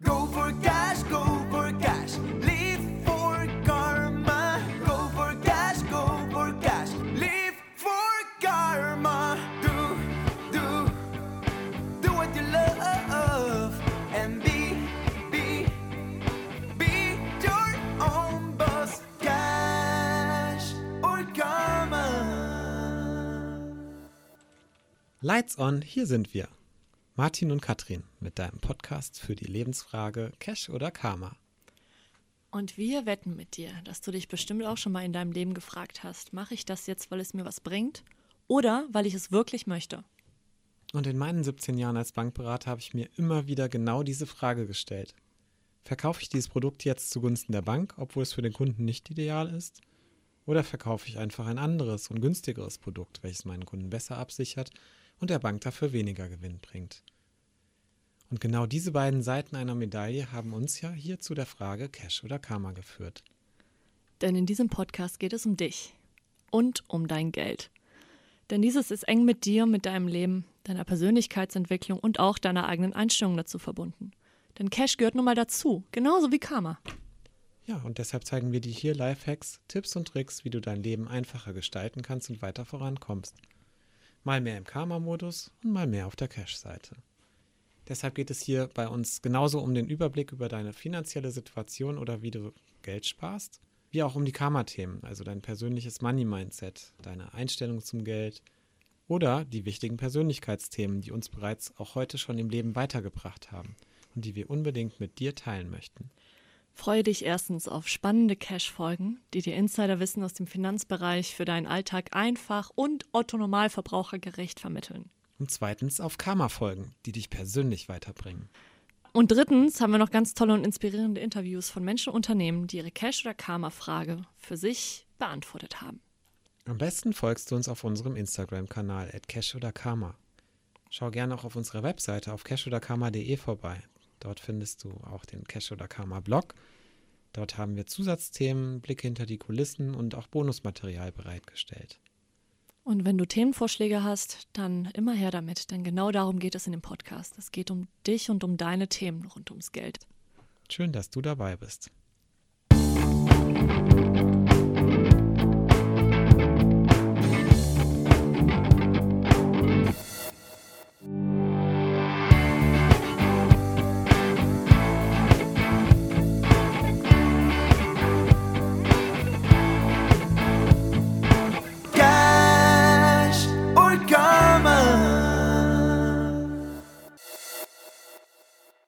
Go for cash, go for cash. Live for karma. Go for cash, go for cash. Live for karma. Do, do, do what you love. And be, be, be your own boss. Cash or karma. Lights on, hier sind wir. Martin und Katrin mit deinem Podcast für die Lebensfrage Cash oder Karma. Und wir wetten mit dir, dass du dich bestimmt auch schon mal in deinem Leben gefragt hast, mache ich das jetzt, weil es mir was bringt oder weil ich es wirklich möchte? Und in meinen 17 Jahren als Bankberater habe ich mir immer wieder genau diese Frage gestellt. Verkaufe ich dieses Produkt jetzt zugunsten der Bank, obwohl es für den Kunden nicht ideal ist? Oder verkaufe ich einfach ein anderes und günstigeres Produkt, welches meinen Kunden besser absichert und der Bank dafür weniger Gewinn bringt? Und genau diese beiden Seiten einer Medaille haben uns ja hier zu der Frage Cash oder Karma geführt. Denn in diesem Podcast geht es um dich und um dein Geld. Denn dieses ist eng mit dir, mit deinem Leben, deiner Persönlichkeitsentwicklung und auch deiner eigenen Einstellung dazu verbunden. Denn Cash gehört nun mal dazu, genauso wie Karma. Ja, und deshalb zeigen wir dir hier Lifehacks, Tipps und Tricks, wie du dein Leben einfacher gestalten kannst und weiter vorankommst. Mal mehr im Karma-Modus und mal mehr auf der Cash-Seite. Deshalb geht es hier bei uns genauso um den Überblick über deine finanzielle Situation oder wie du Geld sparst, wie auch um die Karma-Themen, also dein persönliches Money-Mindset, deine Einstellung zum Geld oder die wichtigen Persönlichkeitsthemen, die uns bereits auch heute schon im Leben weitergebracht haben und die wir unbedingt mit dir teilen möchten. Freue dich erstens auf spannende Cash-Folgen, die dir Insiderwissen aus dem Finanzbereich für deinen Alltag einfach und otto-normalverbraucher gerecht vermitteln. Und zweitens auf Karma-Folgen, die dich persönlich weiterbringen. Und drittens haben wir noch ganz tolle und inspirierende Interviews von Menschen und Unternehmen, die ihre Cash- oder Karma-Frage für sich beantwortet haben. Am besten folgst du uns auf unserem Instagram-Kanal at cash oder karma. Schau gerne auch auf unserer Webseite auf cashoderkarma.de vorbei. Dort findest du auch den Cash oder Karma Blog. Dort haben wir Zusatzthemen, Blicke hinter die Kulissen und auch Bonusmaterial bereitgestellt. Und wenn du Themenvorschläge hast, dann immer her damit, denn genau darum geht es in dem Podcast. Es geht um dich und um deine Themen rund ums Geld. Schön, dass du dabei bist.